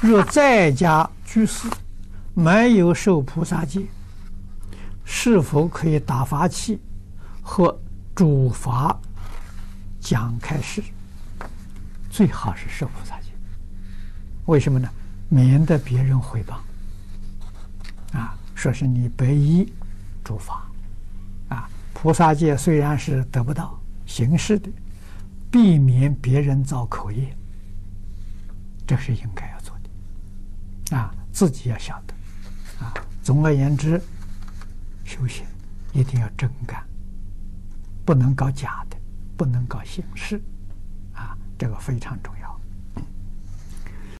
若在家居士没有受菩萨戒，是否可以打法器和主法讲开示？最好是受菩萨戒。为什么呢？免得别人诽谤。啊，说是你白衣主法。啊，菩萨戒虽然是得不到形式的，避免别人造口业，这是应该要做的。啊，自己要晓得。啊，总而言之，修行一定要真干，不能搞假的，不能搞形式。啊，这个非常重要。